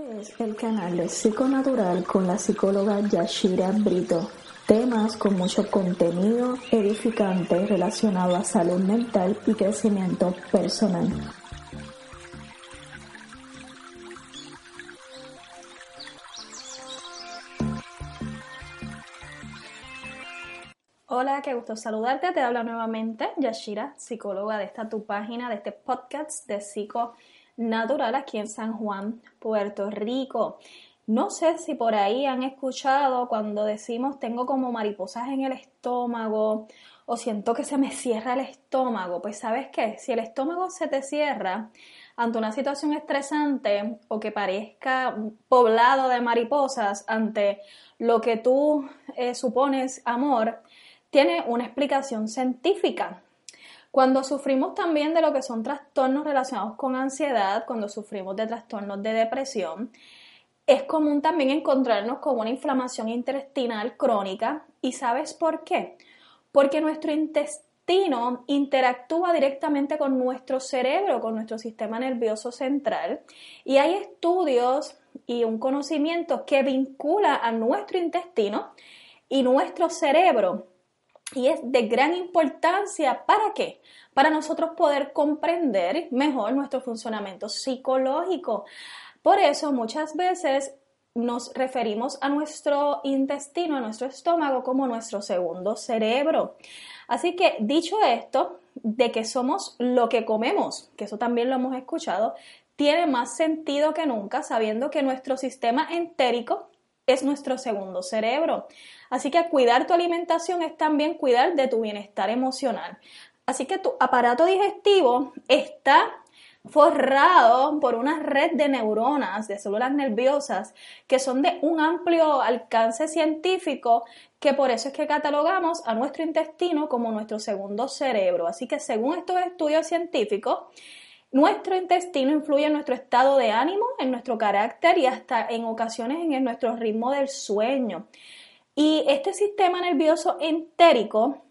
Este es el canal de Psiconatural con la psicóloga Yashira Brito. Temas con mucho contenido edificante relacionado a salud mental y crecimiento personal. Hola, qué gusto saludarte. Te habla nuevamente Yashira, psicóloga de esta tu página, de este podcast de Psico natural aquí en San Juan, Puerto Rico. No sé si por ahí han escuchado cuando decimos tengo como mariposas en el estómago o siento que se me cierra el estómago. Pues sabes qué, si el estómago se te cierra ante una situación estresante o que parezca poblado de mariposas ante lo que tú eh, supones amor, tiene una explicación científica. Cuando sufrimos también de lo que son trastornos relacionados con ansiedad, cuando sufrimos de trastornos de depresión, es común también encontrarnos con una inflamación intestinal crónica. ¿Y sabes por qué? Porque nuestro intestino interactúa directamente con nuestro cerebro, con nuestro sistema nervioso central. Y hay estudios y un conocimiento que vincula a nuestro intestino y nuestro cerebro y es de gran importancia. ¿Para qué? Para nosotros poder comprender mejor nuestro funcionamiento psicológico. Por eso muchas veces nos referimos a nuestro intestino, a nuestro estómago como nuestro segundo cerebro. Así que dicho esto, de que somos lo que comemos, que eso también lo hemos escuchado, tiene más sentido que nunca sabiendo que nuestro sistema entérico es nuestro segundo cerebro. Así que cuidar tu alimentación es también cuidar de tu bienestar emocional. Así que tu aparato digestivo está forrado por una red de neuronas, de células nerviosas, que son de un amplio alcance científico, que por eso es que catalogamos a nuestro intestino como nuestro segundo cerebro. Así que según estos estudios científicos, nuestro intestino influye en nuestro estado de ánimo, en nuestro carácter y hasta en ocasiones en nuestro ritmo del sueño. Y este sistema nervioso entérico,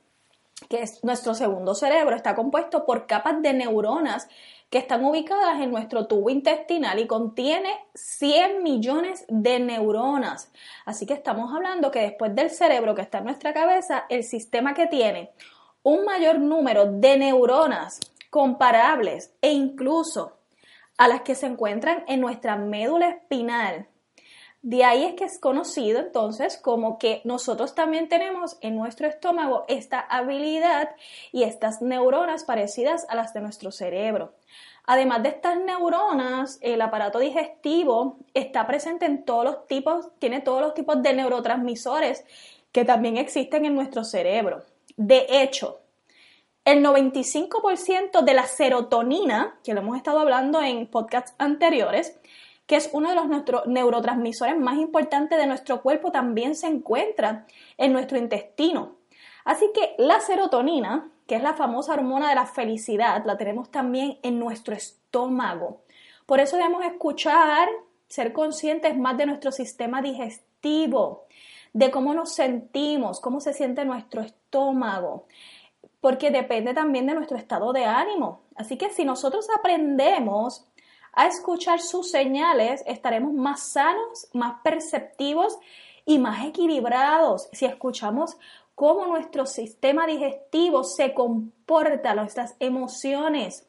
que es nuestro segundo cerebro, está compuesto por capas de neuronas que están ubicadas en nuestro tubo intestinal y contiene 100 millones de neuronas. Así que estamos hablando que después del cerebro que está en nuestra cabeza, el sistema que tiene un mayor número de neuronas comparables e incluso a las que se encuentran en nuestra médula espinal. De ahí es que es conocido entonces como que nosotros también tenemos en nuestro estómago esta habilidad y estas neuronas parecidas a las de nuestro cerebro. Además de estas neuronas, el aparato digestivo está presente en todos los tipos, tiene todos los tipos de neurotransmisores que también existen en nuestro cerebro. De hecho, el 95% de la serotonina, que lo hemos estado hablando en podcasts anteriores, que es uno de los neurotransmisores más importantes de nuestro cuerpo, también se encuentra en nuestro intestino. Así que la serotonina, que es la famosa hormona de la felicidad, la tenemos también en nuestro estómago. Por eso debemos escuchar, ser conscientes más de nuestro sistema digestivo, de cómo nos sentimos, cómo se siente nuestro estómago porque depende también de nuestro estado de ánimo. Así que si nosotros aprendemos a escuchar sus señales, estaremos más sanos, más perceptivos y más equilibrados. Si escuchamos cómo nuestro sistema digestivo se comporta, nuestras emociones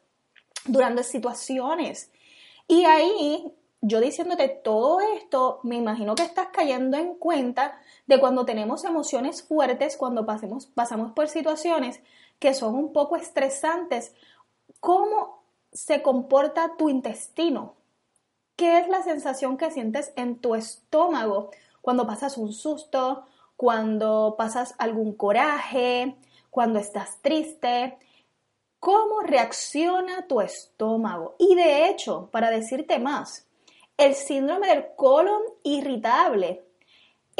durante situaciones. Y ahí, yo diciéndote todo esto, me imagino que estás cayendo en cuenta de cuando tenemos emociones fuertes, cuando pasemos, pasamos por situaciones que son un poco estresantes, ¿cómo se comporta tu intestino? ¿Qué es la sensación que sientes en tu estómago cuando pasas un susto, cuando pasas algún coraje, cuando estás triste? ¿Cómo reacciona tu estómago? Y de hecho, para decirte más, el síndrome del colon irritable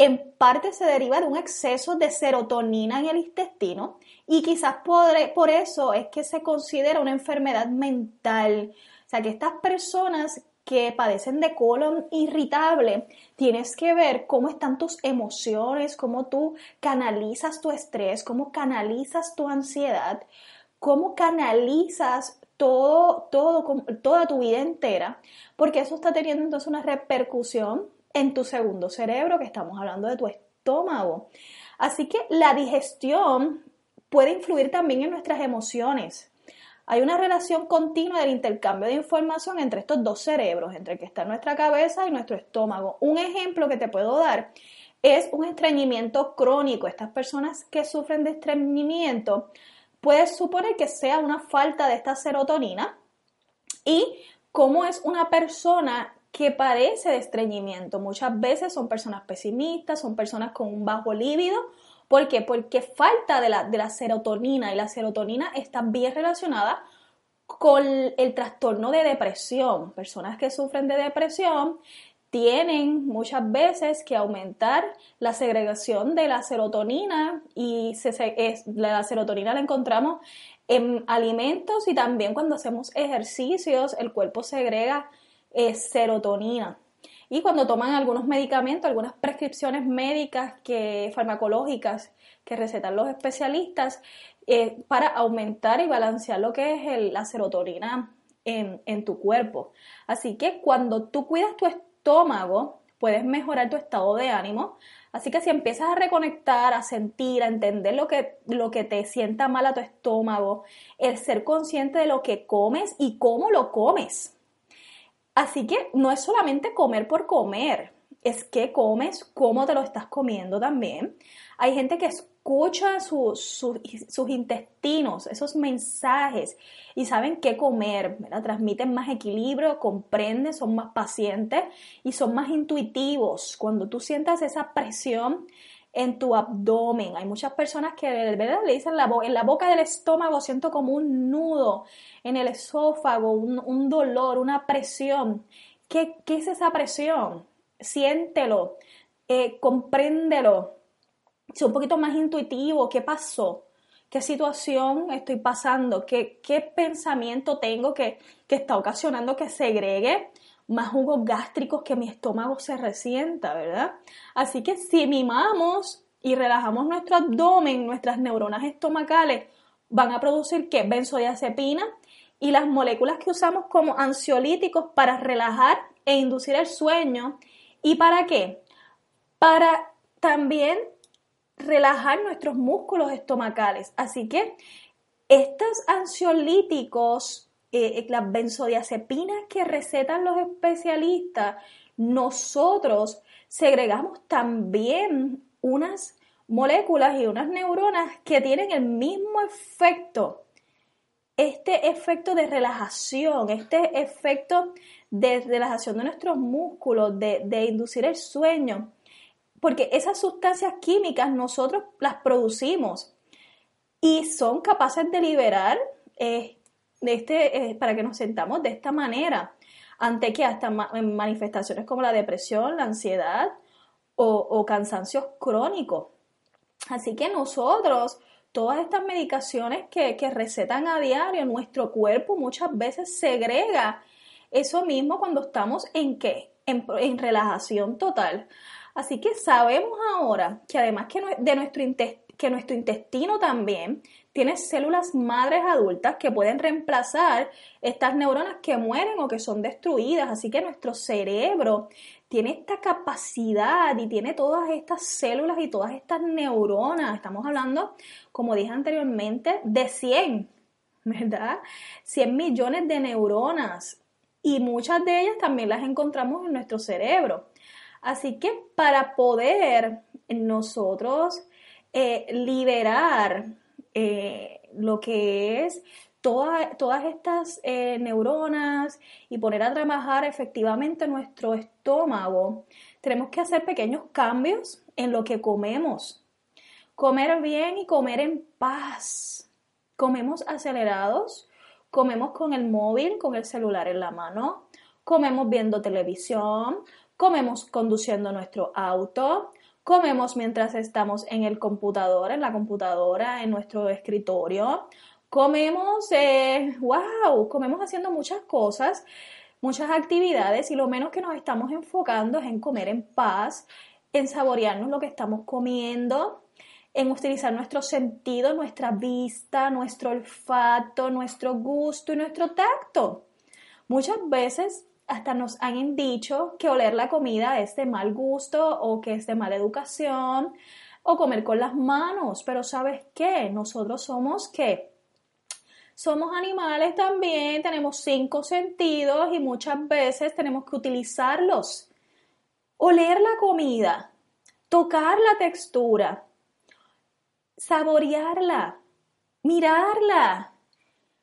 en parte se deriva de un exceso de serotonina en el intestino y quizás por, eso es que se considera una enfermedad mental. O sea, que estas personas que padecen de colon irritable, tienes que ver cómo están tus emociones, cómo tú canalizas tu estrés, cómo canalizas tu ansiedad, cómo canalizas todo, toda tu vida entera, porque eso está teniendo entonces una repercusión en tu segundo cerebro, que estamos hablando de tu estómago. Así que la digestión puede influir también en nuestras emociones. Hay una relación continua del intercambio de información entre estos dos cerebros, entre el que está nuestra cabeza y nuestro estómago. Un ejemplo que te puedo dar es un estreñimiento crónico. Estas personas que sufren de estreñimiento, puedes suponer que sea una falta de esta serotonina y cómo es una persona que padece de estreñimiento. Muchas veces son personas pesimistas, son personas con un bajo líbido. ¿Por qué? Porque falta de la, de la serotonina y la serotonina está bien relacionada con el trastorno de depresión. Personas que sufren de depresión tienen muchas veces que aumentar la segregación de la serotonina y la serotonina la encontramos en alimentos y también cuando hacemos ejercicios el cuerpo segrega eh, serotonina. Y cuando toman algunos medicamentos, algunas prescripciones médicas que, farmacológicas que recetan los especialistas eh, para aumentar y balancear lo que es la serotonina en, en tu cuerpo. Así que cuando tú cuidas tu estómago, puedes mejorar tu estado de ánimo. Así que si empiezas a reconectar, a sentir, a entender lo que, lo que te sienta mal a tu estómago, el ser consciente de lo que comes y cómo lo comes. Así que no es solamente comer por comer, es que comes, cómo te lo estás comiendo también. Hay gente que escucha sus intestinos, esos mensajes, y saben qué comer, transmiten más equilibrio, comprenden, son más pacientes y son más intuitivos. Cuando tú sientas esa presión en tu abdomen, hay muchas personas que ¿verdad? le dicen en la boca del estómago siento como un nudo, en el esófago, un, dolor, una presión. ¿Qué, ¿Qué, es esa presión? Siéntelo, eh, compréndelo, sea un poquito más intuitivo, ¿qué pasó? ¿Qué situación estoy pasando? ¿Qué, qué pensamiento tengo que, que está ocasionando que segregue más jugos gástricos que mi estómago se resienta, ¿verdad? Así que si mimamos y relajamos nuestro abdomen, nuestras neuronas estomacales van a producir ¿qué? benzodiazepina y las moléculas que usamos como ansiolíticos para relajar e inducir el sueño. ¿Y para qué? Para también relajar nuestros músculos estomacales. Así que estos ansiolíticos, eh, eh, las benzodiazepinas que recetan los especialistas, nosotros segregamos también unas moléculas y unas neuronas que tienen el mismo efecto. Este efecto de relajación, este efecto de relajación de nuestros músculos, de, de inducir el sueño, porque esas sustancias químicas nosotros las producimos y son capaces de liberar eh, este, eh, para que nos sentamos de esta manera, ante que hasta manifestaciones como la depresión, la ansiedad o, cansancios crónicos. Así que nosotros, todas estas medicaciones que, recetan a diario, nuestro cuerpo muchas veces segrega eso mismo cuando estamos en qué? en relajación total. Así que sabemos ahora que además que, de nuestro que nuestro intestino también tiene células madres adultas que pueden reemplazar estas neuronas que mueren o que son destruidas. Así que nuestro cerebro tiene esta capacidad y tiene todas estas células y todas estas neuronas. Estamos hablando, como dije anteriormente, de 100, ¿verdad? 100 millones de neuronas. Y muchas de ellas también las encontramos en nuestro cerebro. Así que para poder nosotros eh, liberar eh, lo que es todas estas eh, neuronas y poner a trabajar efectivamente nuestro estómago, tenemos que hacer pequeños cambios en lo que comemos. Comer bien y comer en paz. Comemos acelerados, comemos con el móvil, con el celular en la mano, comemos viendo televisión, comemos conduciendo nuestro auto, comemos mientras estamos en el computador, en la computadora, en nuestro escritorio, comemos, eh, wow, comemos haciendo muchas cosas, muchas actividades y lo menos que nos estamos enfocando es en comer en paz, en saborearnos lo que estamos comiendo, en utilizar nuestro sentido, nuestra vista, nuestro olfato, nuestro gusto y nuestro tacto. Muchas veces hasta nos han dicho que oler la comida es de mal gusto o que es de mala educación o comer con las manos, pero ¿sabes qué? Nosotros somos qué? Somos animales también, tenemos cinco sentidos y muchas veces tenemos que utilizarlos. Oler la comida, tocar la textura, saborearla, mirarla.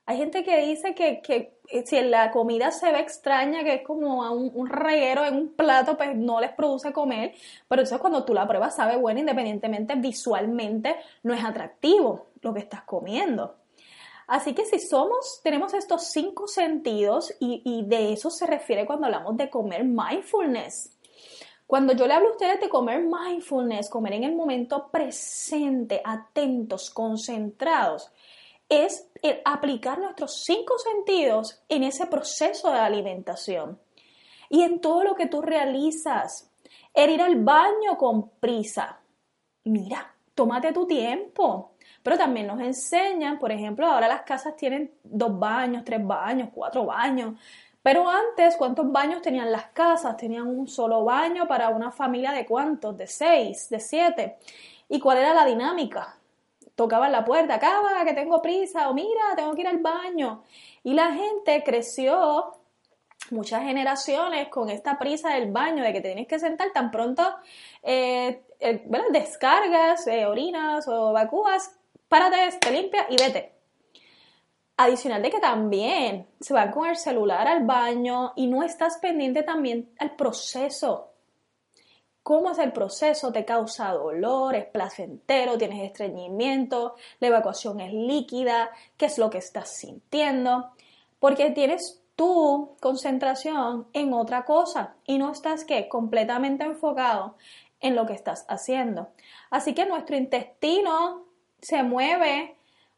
Hay gente que dice que, que si la comida se ve extraña, que es como un, un, reguero en un plato, pues no les produce comer, pero entonces cuando tú la pruebas sabe bueno, independientemente visualmente no es atractivo lo que estás comiendo. Así que si somos, tenemos estos cinco sentidos y de eso se refiere cuando hablamos de comer mindfulness. Cuando yo le hablo a ustedes de comer mindfulness, comer en el momento presente, atentos, concentrados, es aplicar nuestros cinco sentidos en ese proceso de alimentación y en todo lo que tú realizas. El ir al baño con prisa. Mira, tómate tu tiempo. Pero también nos enseñan, por ejemplo, ahora las casas tienen dos baños, tres baños, cuatro baños. Pero antes, ¿cuántos baños tenían las casas? Tenían un solo baño para una familia de cuántos, de seis, de siete. ¿Y cuál era la dinámica? Tocaban la puerta, acaba, que tengo prisa, o mira, tengo que ir al baño. Y la gente creció muchas generaciones con esta prisa del baño, de que tienes que sentar tan pronto, eh, eh, descargas, eh, orinas o vacúas, párate, te limpia y vete. Adicional de que también se van con el celular al baño y no estás pendiente también al proceso. ¿Cómo es el proceso? ¿Te causa dolor? ¿Es placentero? ¿Tienes estreñimiento? ¿La evacuación es líquida? ¿Qué es lo que estás sintiendo? Porque tienes tu concentración en otra cosa y no estás ¿qué? completamente enfocado en lo que estás haciendo. Así que nuestro intestino se mueve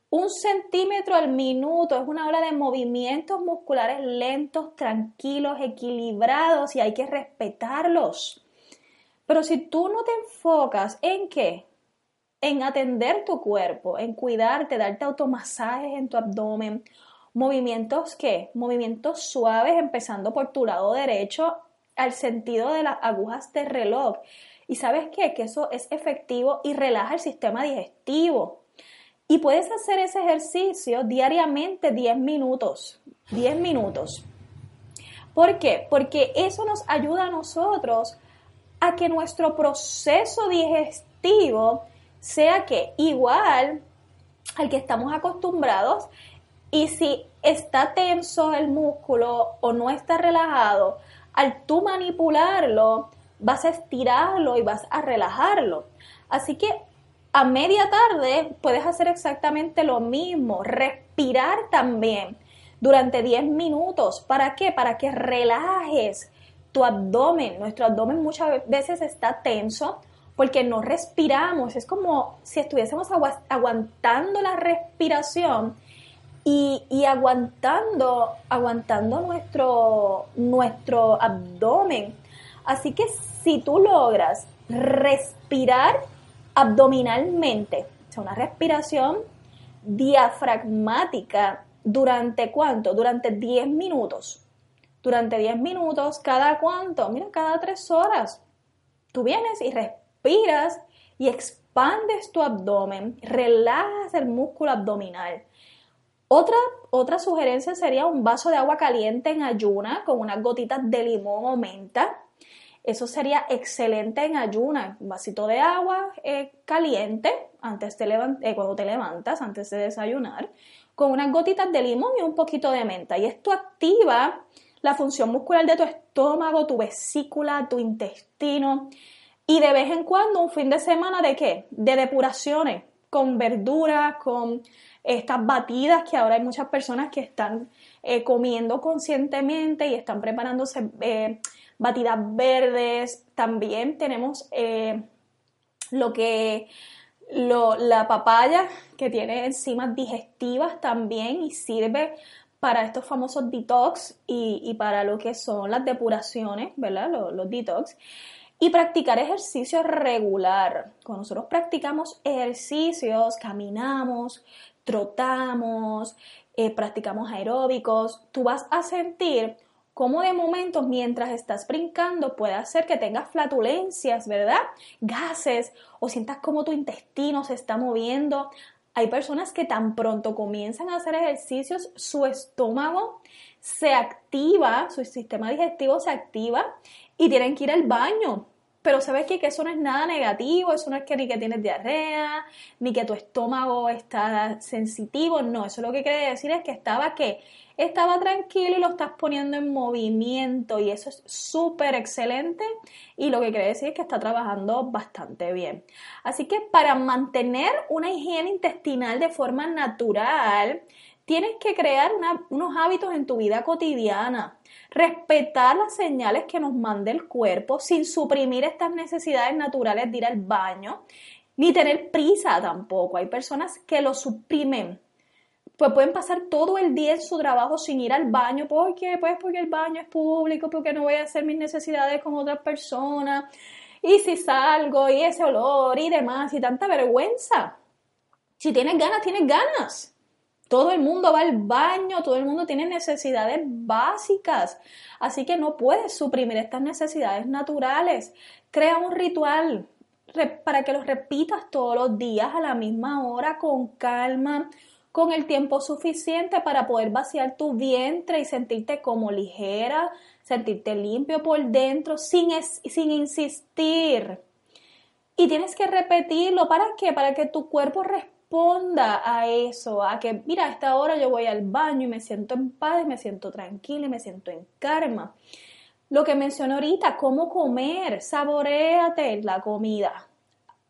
un centímetro al minuto, es una hora de movimientos musculares lentos, tranquilos, equilibrados y hay que respetarlos. Pero si tú no te enfocas en qué? En atender tu cuerpo, en cuidarte, darte automasajes en tu abdomen, movimientos qué? Movimientos suaves empezando por tu lado derecho al sentido de las agujas de reloj. Y sabes qué? Que eso es efectivo y relaja el sistema digestivo. Y puedes hacer ese ejercicio diariamente 10 minutos. 10 minutos. ¿Por qué? Porque eso nos ayuda a nosotros a que nuestro proceso digestivo sea que igual al que estamos acostumbrados y si está tenso el músculo o no está relajado, al tú manipularlo, vas a estirarlo y vas a relajarlo. Así que a media tarde puedes hacer exactamente lo mismo, respirar también durante 10 minutos. ¿Para qué? Para que relajes tu abdomen. Nuestro abdomen muchas veces está tenso porque no respiramos. Es como si estuviésemos aguantando la respiración y, y, aguantando, aguantando nuestro, nuestro abdomen. Así que si tú logras respirar abdominalmente, o sea, una respiración diafragmática durante cuánto? Durante 10 minutos. Durante 10 minutos, ¿cada cuánto? Mira, cada 3 horas. Tú vienes y respiras y expandes tu abdomen, relajas el músculo abdominal. Otra, otra sugerencia sería un vaso de agua caliente en ayuna con unas gotitas de limón o menta eso sería excelente en ayuna. Un vasito de agua eh, caliente antes de eh, cuando te levantas, antes de desayunar, con unas gotitas de limón y un poquito de menta. Y esto activa la función muscular de tu estómago, tu vesícula, tu intestino. Y de vez en cuando un fin de semana de qué? De depuraciones, con verduras, con estas batidas que ahora hay muchas personas que están eh, comiendo conscientemente y están preparándose batidas verdes, también tenemos eh, lo que la papaya que tiene enzimas digestivas también y sirve para estos famosos detox y, para lo que son las depuraciones, ¿verdad? Los, detox. y practicar ejercicio regular. Cuando nosotros practicamos ejercicios, caminamos, trotamos, eh, practicamos aeróbicos, tú vas a sentir cómo de momento mientras estás brincando puede hacer que tengas flatulencias, ¿verdad? Gases o sientas como tu intestino se está moviendo. Hay personas que tan pronto comienzan a hacer ejercicios, su estómago se activa, su sistema digestivo se activa y tienen que ir al baño. Pero sabes qué? que eso no es nada negativo, eso no es que ni que tienes diarrea, ni que tu estómago está sensitivo, no, eso lo que quiere decir es que estaba que estaba tranquilo y lo estás poniendo en movimiento y eso es súper excelente y lo que quiere decir es que está trabajando bastante bien. Así que para mantener una higiene intestinal de forma natural, tienes que crear unos hábitos en tu vida cotidiana respetar las señales que nos manda el cuerpo sin suprimir estas necesidades naturales de ir al baño, ni tener prisa tampoco. Hay personas que lo suprimen. Pues pueden pasar todo el día en su trabajo sin ir al baño. ¿Por qué? Pues porque el baño es público, porque no voy a hacer mis necesidades con otras personas. Y si salgo y ese olor y demás y tanta vergüenza. Si tienes ganas, tienes ganas. Todo el mundo va al baño, todo el mundo tiene necesidades básicas, así que no puedes suprimir estas necesidades naturales. Crea un ritual para que los repitas todos los días a la misma hora, con calma, con el tiempo suficiente para poder vaciar tu vientre y sentirte como ligera, sentirte limpio por dentro, sin, sin insistir. Y tienes que repetirlo, ¿para qué? Para que tu cuerpo responda a eso, a que, mira, a esta hora yo voy al baño y me siento en paz, me siento tranquila y me siento en karma. Lo que mencioné ahorita, cómo comer, saboreate la comida.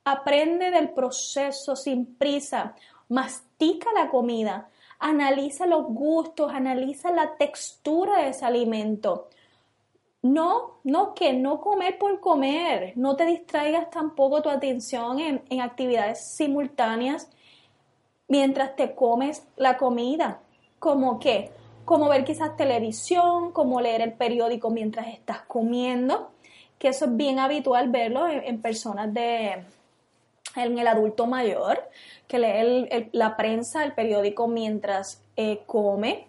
Aprende del proceso sin prisa, mastica la comida, analiza los gustos, analiza la textura de ese alimento. No, no, que no comer por comer, no te distraigas tampoco tu atención en, en actividades simultáneas mientras te comes la comida. ¿Como qué? Como ver quizás televisión, como leer el periódico mientras estás comiendo, que eso es bien habitual verlo en, personas de, en el adulto mayor, que lee la prensa, el periódico mientras eh, come.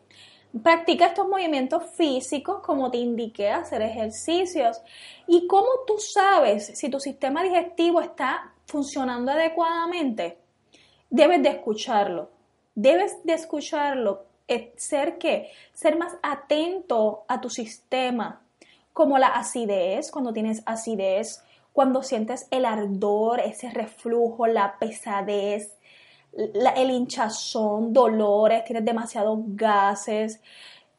Practica estos movimientos físicos, como te indiqué, hacer ejercicios. ¿Y cómo tú sabes si tu sistema digestivo está funcionando adecuadamente? debes de escucharlo, debes de escucharlo, ser que, ser más atento a tu sistema, como la acidez, cuando tienes acidez, cuando sientes el ardor, ese reflujo, la pesadez, el hinchazón, dolores, tienes demasiados gases.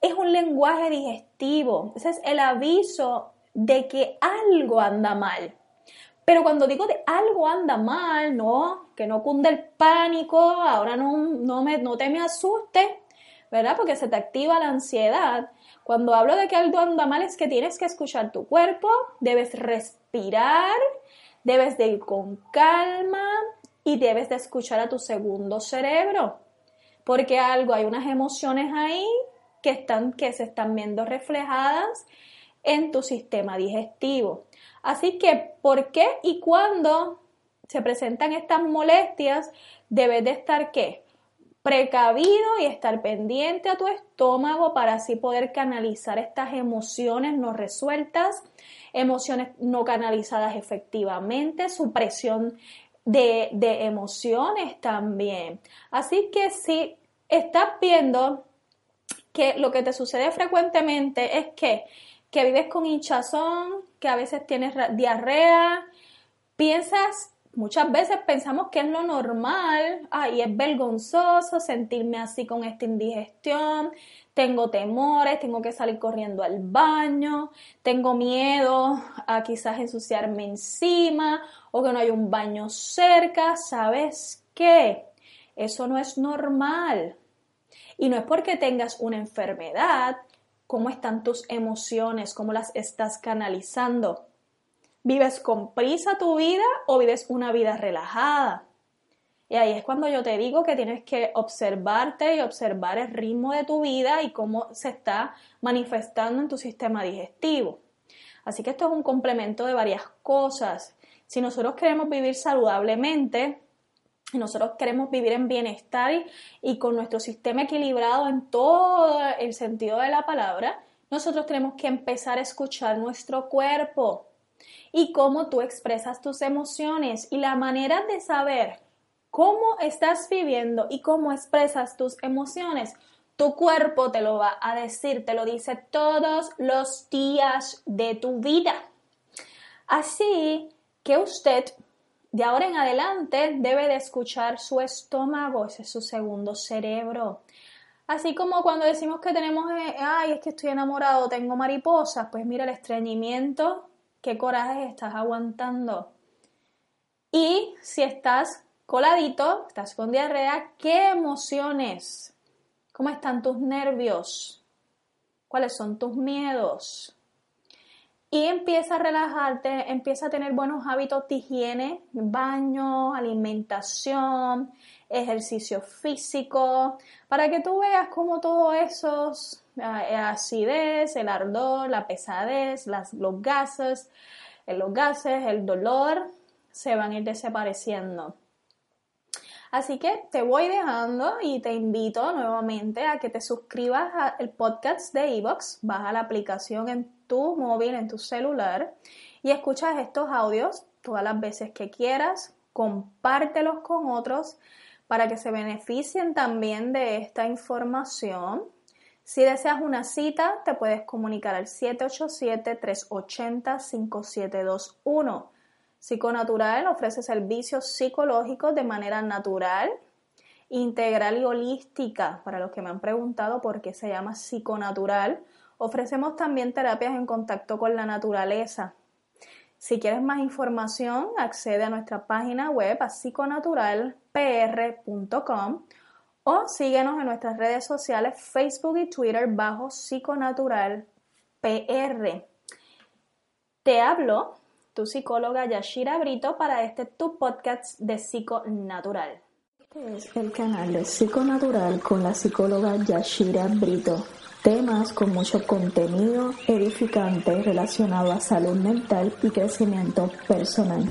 Es un lenguaje digestivo. Ese es el aviso de que algo anda mal. Pero cuando digo de algo anda mal, no, que no cunde el pánico, ahora no, no, me, no te me asustes, ¿verdad? Porque se te activa la ansiedad. Cuando hablo de que algo anda mal es que tienes que escuchar tu cuerpo, debes respirar, debes de ir con calma y debes de escuchar a tu segundo cerebro. Porque algo, hay unas emociones ahí que, están, que se están viendo reflejadas en tu sistema digestivo. Así que, ¿por qué y cuándo se presentan estas molestias? Debes de estar qué? Precavido y estar pendiente a tu estómago para así poder canalizar estas emociones no resueltas, emociones no canalizadas efectivamente, supresión de, de emociones también. Así que si estás viendo que lo que te sucede frecuentemente es que que vives con hinchazón, que a veces tienes diarrea, piensas, muchas veces pensamos que es lo normal, ay, es vergonzoso sentirme así con esta indigestión, tengo temores, tengo que salir corriendo al baño, tengo miedo a quizás ensuciarme encima o que no hay un baño cerca, ¿sabes qué? Eso no es normal. Y no es porque tengas una enfermedad, cómo están tus emociones, cómo las estás canalizando. ¿Vives con prisa tu vida o vives una vida relajada? Y ahí es cuando yo te digo que tienes que observarte y observar el ritmo de tu vida y cómo se está manifestando en tu sistema digestivo. Así que esto es un complemento de varias cosas. Si nosotros queremos vivir saludablemente, y nosotros queremos vivir en bienestar y, con nuestro sistema equilibrado en todo el sentido de la palabra, nosotros tenemos que empezar a escuchar nuestro cuerpo y cómo tú expresas tus emociones y la manera de saber cómo estás viviendo y cómo expresas tus emociones. Tu cuerpo te lo va a decir, te lo dice todos los días de tu vida. Así que usted de ahora en adelante debe de escuchar su estómago, ese es su segundo cerebro. Así como cuando decimos que tenemos, eh, ay, es que estoy enamorado, tengo mariposas, pues mira el estreñimiento, qué coraje estás aguantando. Y si estás coladito, estás con diarrea, ¿qué emociones? ¿Cómo están tus nervios? ¿Cuáles son tus miedos? Y empieza a relajarte, empieza a tener buenos hábitos de higiene, baño, alimentación, ejercicio físico, para que tú veas cómo todos esos, la acidez, el ardor, la pesadez, las, los gases, los gases, el dolor, se van a ir desapareciendo. Así que te voy dejando y te invito nuevamente a que te suscribas al podcast de Evox, baja la aplicación en tu móvil, en tu celular y escuchas estos audios todas las veces que quieras, compártelos con otros para que se beneficien también de esta información. Si deseas una cita, te puedes comunicar al 787-380-5721. Psiconatural ofrece servicios psicológicos de manera natural, integral y holística. Para los que me han preguntado por qué se llama psiconatural, ofrecemos también terapias en contacto con la naturaleza. Si quieres más información, accede a nuestra página web a psiconaturalpr.com o síguenos en nuestras redes sociales Facebook y Twitter bajo psiconaturalpr. Te hablo tu psicóloga Yashira Brito para este tu podcast de Psiconatural. Este es el canal de Psiconatural con la psicóloga Yashira Brito. Temas con mucho contenido edificante relacionado a salud mental y crecimiento personal.